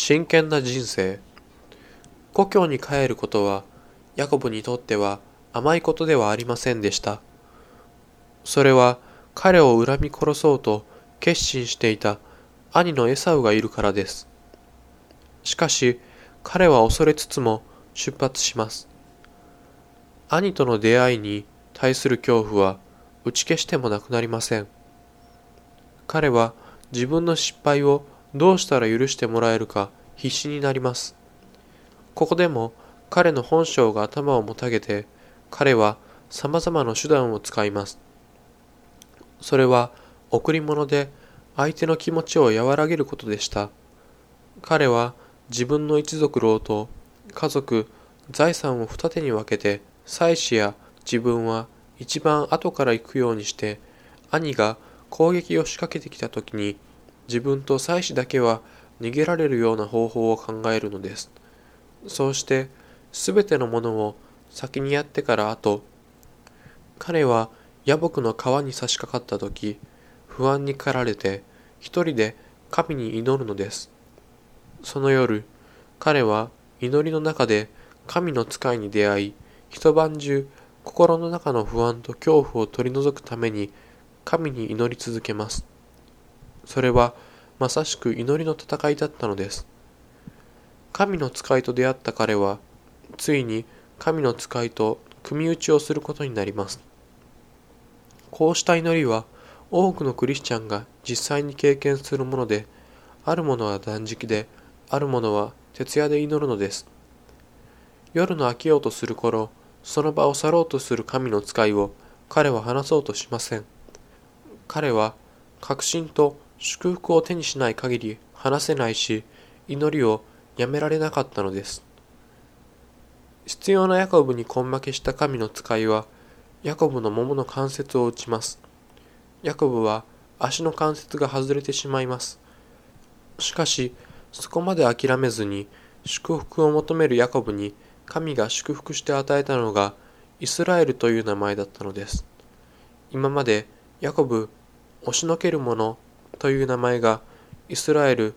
真剣な人生。故郷に帰ることはヤコブにとっては甘いことではありませんでした。それは彼を恨み殺そうと決心していた兄のエサウがいるからです。しかし彼は恐れつつも出発します。兄との出会いに対する恐怖は打ち消してもなくなりません。彼は自分の失敗をどうしたら許してもらえるか必死になります。ここでも彼の本性が頭をもたげて、彼は様々な手段を使います。それは贈り物で相手の気持ちを和らげることでした。彼は自分の一族老と家族、財産を二手に分けて、妻子や自分は一番後から行くようにして、兄が攻撃を仕掛けてきた時に自分と妻子だけは逃げられるような方法を考えるのです。そうして全てのものを先にやってから後、彼は野木の川に差し掛かった時、不安に駆られて一人で神に祈るのです。その夜、彼は祈りの中で神の使いに出会い、一晩中心の中の不安と恐怖を取り除くために神に祈り続けます。それはまさしく祈りの戦いだったのです。神の使いと出会った彼は、ついに神の使いと組打ちをすることになります。こうした祈りは、多くのクリスチャンが実際に経験するもので、あるものは断食で、あるものは徹夜で祈るのです。夜の明けようとする頃、その場を去ろうとする神の使いを彼は話そうとしません。彼は確信と祝福を手にしない限り話せないし、祈りをやめられなかったのです。必要なヤコブに根負けした神の使いは、ヤコブの桃の関節を打ちます。ヤコブは足の関節が外れてしまいます。しかし、そこまで諦めずに祝福を求めるヤコブに神が祝福して与えたのがイスラエルという名前だったのです。今までヤコブ、押しのける者という名前がイスラエル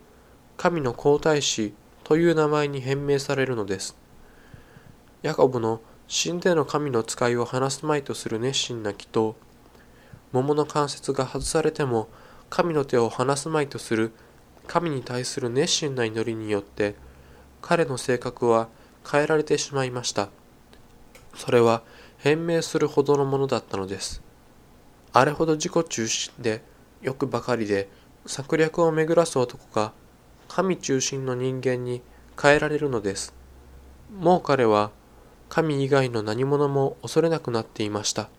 神の皇太子という名前に変名されるのです。ヤコブの死んでの神の使いを話すまいとする熱心な祈祷、桃の関節が外されても神の手を離すまいとする神に対する熱心な祈りによって彼の性格は変えられてしまいました。それは変名するほどのものだったのです。あれほど自己中心で欲ばかりで策略を巡らす男が神中心の人間に変えられるのです。もう彼は神以外の何者も恐れなくなっていました。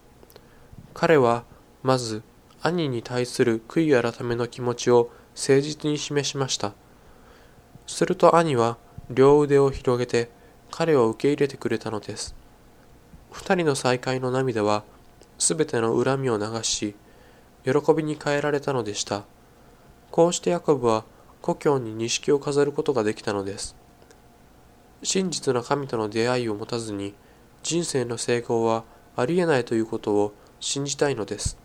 彼はまず兄に対する悔い改めの気持ちを誠実に示しました。すると兄は両腕を広げて彼を受け入れてくれたのです。二人の再会の涙はすべての恨みを流し、喜びに変えられたのでした。こうしてヤコブは故郷に錦を飾ることができたのです。真実の神との出会いを持たずに人生の成功はありえないということを信じたいのです。